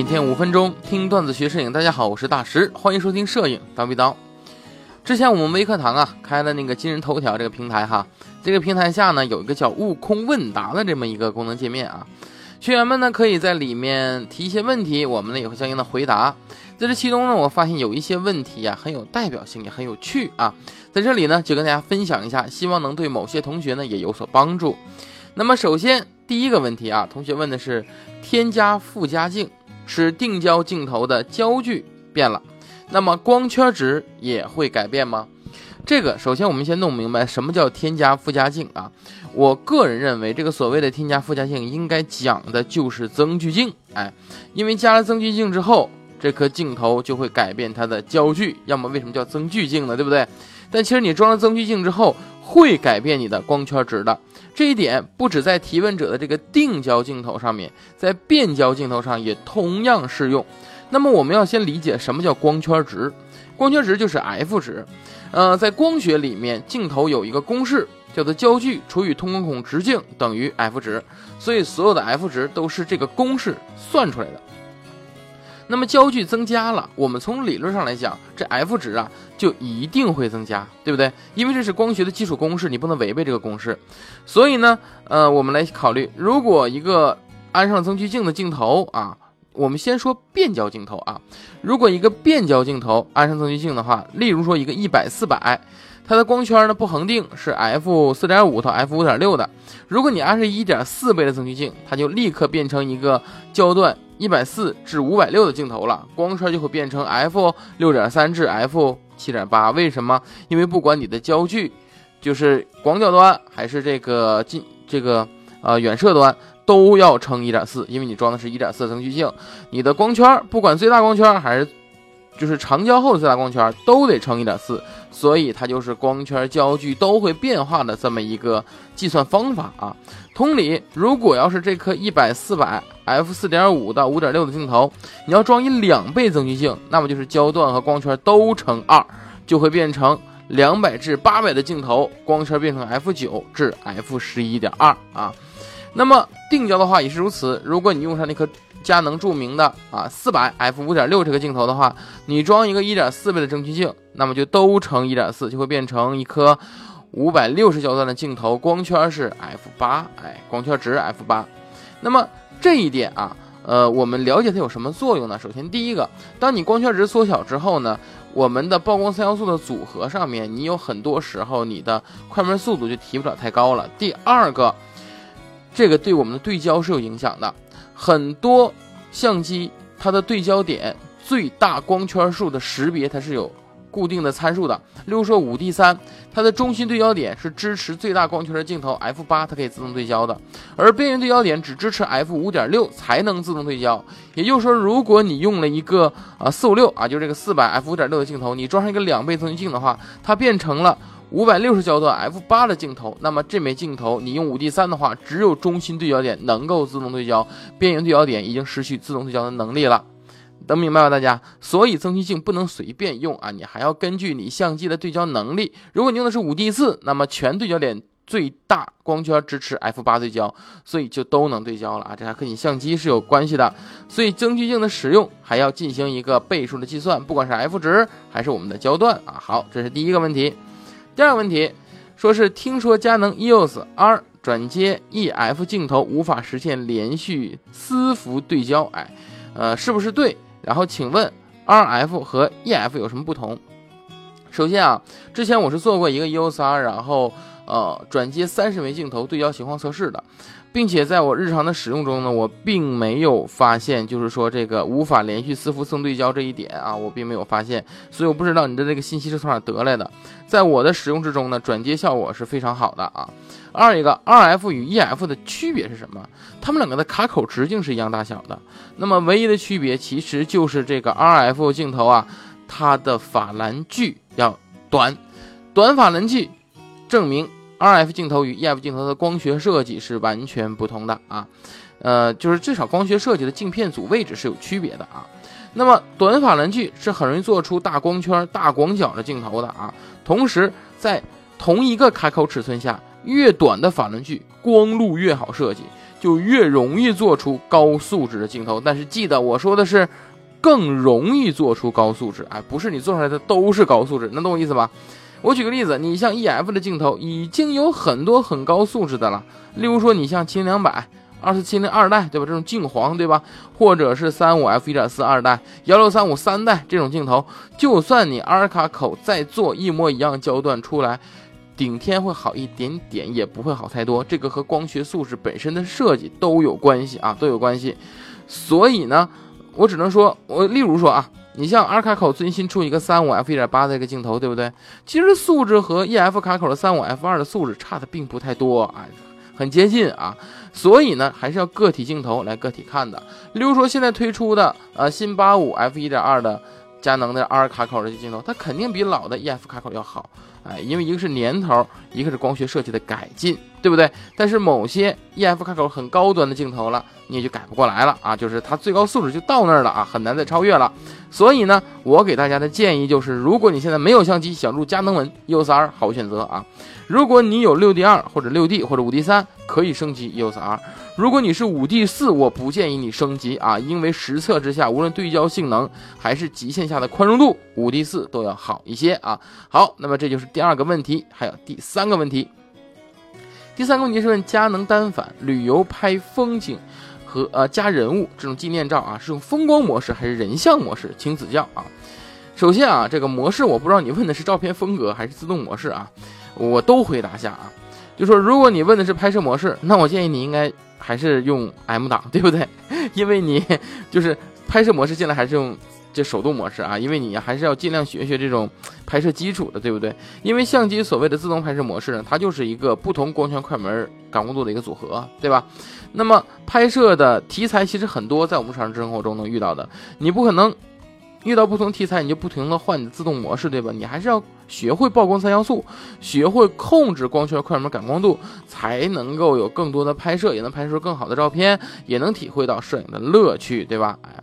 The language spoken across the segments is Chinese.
每天五分钟听段子学摄影，大家好，我是大石，欢迎收听摄影叨逼叨。之前我们微课堂啊开了那个今日头条这个平台哈，这个平台下呢有一个叫悟空问答的这么一个功能界面啊，学员们呢可以在里面提一些问题，我们呢也会相应的回答。在这其中呢，我发现有一些问题呀很有代表性，也很有趣啊，在这里呢就跟大家分享一下，希望能对某些同学呢也有所帮助。那么首先第一个问题啊，同学问的是添加附加镜使定焦镜头的焦距变了。那么光圈值也会改变吗？这个首先我们先弄明白什么叫添加附加镜啊。我个人认为，这个所谓的添加附加镜应该讲的就是增距镜。哎，因为加了增距镜之后，这颗镜头就会改变它的焦距。要么为什么叫增距镜呢？对不对？但其实你装了增距镜之后，会改变你的光圈值的。这一点不止在提问者的这个定焦镜头上面，在变焦镜头上也同样适用。那么我们要先理解什么叫光圈值，光圈值就是 f 值，呃，在光学里面，镜头有一个公式，叫做焦距除以通光孔直径等于 f 值，所以所有的 f 值都是这个公式算出来的。那么焦距增加了，我们从理论上来讲，这 f 值啊就一定会增加，对不对？因为这是光学的基础公式，你不能违背这个公式。所以呢，呃，我们来考虑，如果一个安上增距镜的镜头啊。我们先说变焦镜头啊，如果一个变焦镜头安上增距镜的话，例如说一个一百四百，它的光圈呢不恒定，是 f 四点五到 f 五点六的。如果你安上一点四倍的增距镜，它就立刻变成一个焦段一百四至五百六的镜头了，光圈就会变成 f 六点三至 f 七点八。为什么？因为不管你的焦距，就是广角端还是这个近这个呃远射端。都要乘一点四，因为你装的是一点四增距镜，你的光圈不管最大光圈还是就是长焦后的最大光圈都得乘一点四，所以它就是光圈焦距都会变化的这么一个计算方法啊。同理，如果要是这颗一百四百 f 四点五到五点六的镜头，你要装一两倍增距镜，那么就是焦段和光圈都乘二，就会变成两百至八百的镜头，光圈变成 f 九至 f 十一点二啊。那么定焦的话也是如此。如果你用上那颗佳能著名的啊四百 f 五点六这个镜头的话，你装一个一点四倍的增距镜，那么就都乘一点四，就会变成一颗五百六十焦段的镜头，光圈是 f 八，哎，光圈值 f 八。那么这一点啊，呃，我们了解它有什么作用呢？首先，第一个，当你光圈值缩小之后呢，我们的曝光三要素的组合上面，你有很多时候你的快门速度就提不了太高了。第二个。这个对我们的对焦是有影响的，很多相机它的对焦点最大光圈数的识别它是有固定的参数的。例如说五 D 三，它的中心对焦点是支持最大光圈的镜头 f 八，它可以自动对焦的；而边缘对焦点只支持 f 五点六才能自动对焦。也就是说，如果你用了一个啊四五六啊，就这个四百 f 五点六的镜头，你装上一个两倍增距镜的话，它变成了。五百六十焦段 f 八的镜头，那么这枚镜头你用五 D 三的话，只有中心对焦点能够自动对焦，边缘对焦点已经失去自动对焦的能力了。能明白吧，大家？所以增距镜不能随便用啊，你还要根据你相机的对焦能力。如果你用的是五 D 四，那么全对焦点最大光圈支持 f 八对焦，所以就都能对焦了啊。这还和你相机是有关系的。所以增距镜的使用还要进行一个倍数的计算，不管是 f 值还是我们的焦段啊。好，这是第一个问题。第二个问题，说是听说佳能 EOS R 转接 EF 镜头无法实现连续丝服对焦，哎，呃，是不是对？然后请问 RF 和 EF 有什么不同？首先啊，之前我是做过一个 EOS R，然后呃转接三十枚镜头对焦情况测试的。并且在我日常的使用中呢，我并没有发现，就是说这个无法连续四幅送对焦这一点啊，我并没有发现，所以我不知道你的这个信息是从哪得来的。在我的使用之中呢，转接效果是非常好的啊。二一个，RF 与 EF 的区别是什么？它们两个的卡口直径是一样大小的，那么唯一的区别其实就是这个 RF 镜头啊，它的法兰距要短，短法兰距证明。RF 镜头与 EF 镜头的光学设计是完全不同的啊，呃，就是至少光学设计的镜片组位置是有区别的啊。那么短法兰距是很容易做出大光圈、大广角的镜头的啊。同时，在同一个开口尺寸下，越短的法兰距光路越好设计。就越容易做出高素质的镜头。但是记得我说的是，更容易做出高素质，哎，不是你做出来的都是高素质，能懂我意思吧？我举个例子，你像 E F 的镜头已经有很多很高素质的了，例如说你像秦两百。二四七零二代，对吧？这种镜黄，对吧？或者是三五 F 一点四二代、幺六三五三代这种镜头，就算你阿尔卡口再做一模一样焦段出来，顶天会好一点点，也不会好太多。这个和光学素质本身的设计都有关系啊，都有关系。所以呢，我只能说，我例如说啊，你像 R 卡口最新出一个三五 F 一点八的一个镜头，对不对？其实素质和 EF 卡口的三五 F 二的素质差的并不太多啊。很接近啊，所以呢，还是要个体镜头来个体看的。例如说，现在推出的呃新八五 f 一点二的佳能的 R 卡口的镜头，它肯定比老的 EF 卡口要好，哎，因为一个是年头，一个是光学设计的改进，对不对？但是某些 EF 开口很高端的镜头了，你也就改不过来了啊，就是它最高素质就到那儿了啊，很难再超越了。所以呢，我给大家的建议就是，如果你现在没有相机，想入佳能文 EOS R 好选择啊。如果你有六 D 二或者六 D 或者五 D 三，可以升级 EOS R。如果你是五 D 四，我不建议你升级啊，因为实测之下，无论对焦性能还是极限下的宽容度，五 D 四都要好一些啊。好，那么这就是第二个问题，还有第三个问题。第三个问题是问佳能单反旅游拍风景和呃加人物这种纪念照啊，是用风光模式还是人像模式？请指教啊。首先啊，这个模式我不知道你问的是照片风格还是自动模式啊。我都回答下啊，就说如果你问的是拍摄模式，那我建议你应该还是用 M 档，对不对？因为你就是拍摄模式，现在还是用这手动模式啊，因为你还是要尽量学学这种拍摄基础的，对不对？因为相机所谓的自动拍摄模式呢，它就是一个不同光圈、快门、感光度的一个组合，对吧？那么拍摄的题材其实很多，在我们日常生活中能遇到的，你不可能。遇到不同题材，你就不停的换你的自动模式，对吧？你还是要学会曝光三要素，学会控制光圈、快门、感光度，才能够有更多的拍摄，也能拍出更好的照片，也能体会到摄影的乐趣，对吧？哎，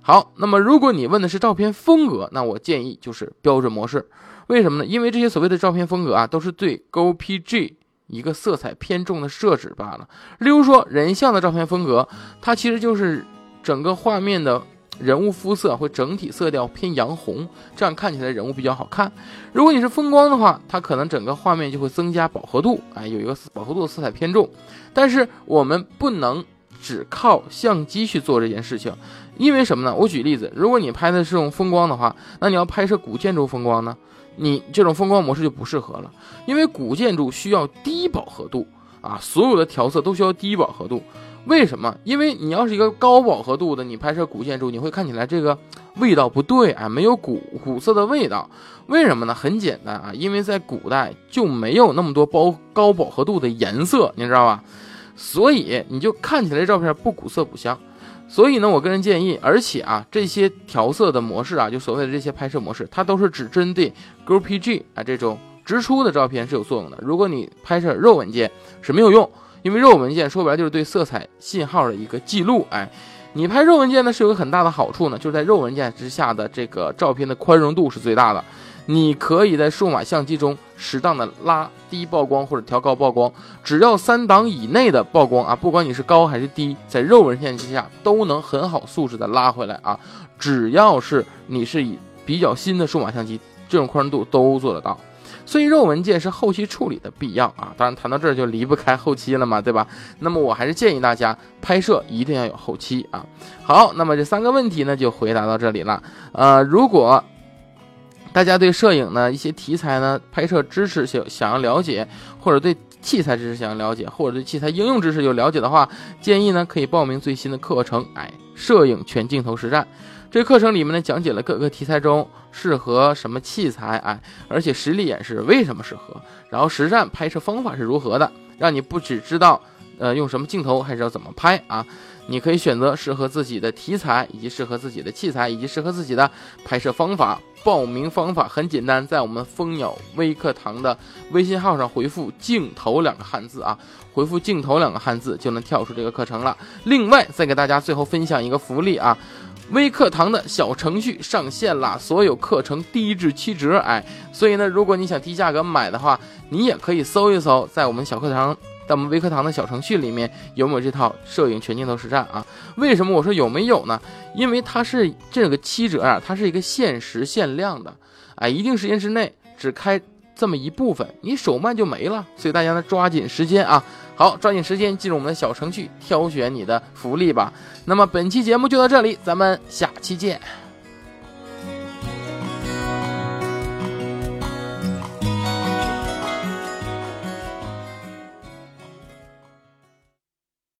好，那么如果你问的是照片风格，那我建议就是标准模式。为什么呢？因为这些所谓的照片风格啊，都是对 GoPG 一个色彩偏重的设置罢了。例如说人像的照片风格，它其实就是整个画面的。人物肤色会整体色调偏洋红，这样看起来人物比较好看。如果你是风光的话，它可能整个画面就会增加饱和度，哎，有一个饱和度的色彩偏重。但是我们不能只靠相机去做这件事情，因为什么呢？我举例子，如果你拍的是用风光的话，那你要拍摄古建筑风光呢，你这种风光模式就不适合了，因为古建筑需要低饱和度啊，所有的调色都需要低饱和度。为什么？因为你要是一个高饱和度的，你拍摄古建筑，你会看起来这个 味道不对啊，没有古古色的味道。为什么呢？很简单啊，因为在古代就没有那么多包高饱和度的颜色，你知道吧？所以你就看起来照片不古色不香。所以呢，我个人建议，而且啊，这些调色的模式啊，就所谓的这些拍摄模式，它都是只针对 GoPG 啊这种直出的照片是有作用的。如果你拍摄肉文件是没有用。因为肉文件说白了就是对色彩信号的一个记录，哎，你拍肉文件呢是有个很大的好处呢，就是在肉文件之下的这个照片的宽容度是最大的，你可以在数码相机中适当的拉低曝光或者调高曝光，只要三档以内的曝光啊，不管你是高还是低，在肉文件之下都能很好素质的拉回来啊，只要是你是以比较新的数码相机，这种宽容度都做得到。所以肉文件是后期处理的必要啊，当然谈到这儿就离不开后期了嘛，对吧？那么我还是建议大家拍摄一定要有后期啊。好，那么这三个问题呢就回答到这里了。呃，如果大家对摄影呢一些题材呢拍摄知识想想要了解，或者对器材知识想要了解，或者对器材应用知识有了解的话，建议呢可以报名最新的课程，哎，摄影全镜头实战。这课程里面呢，讲解了各个题材中适合什么器材，哎，而且实例演示为什么适合，然后实战拍摄方法是如何的，让你不只知道，呃，用什么镜头，还知道怎么拍啊。你可以选择适合自己的题材，以及适合自己的器材，以及适合自己的拍摄方法。报名方法很简单，在我们蜂鸟微课堂的微信号上回复“镜头”两个汉字啊，回复“镜头”两个汉字就能跳出这个课程了。另外，再给大家最后分享一个福利啊。微课堂的小程序上线了，所有课程低至七折，哎，所以呢，如果你想低价格买的话，你也可以搜一搜，在我们小课堂在我们微课堂的小程序里面有没有这套摄影全镜头实战啊？为什么我说有没有呢？因为它是这个七折啊，它是一个限时限量的，哎，一定时间之内只开这么一部分，你手慢就没了，所以大家呢抓紧时间啊！好，抓紧时间进入我们的小程序，挑选你的福利吧。那么本期节目就到这里，咱们下期见。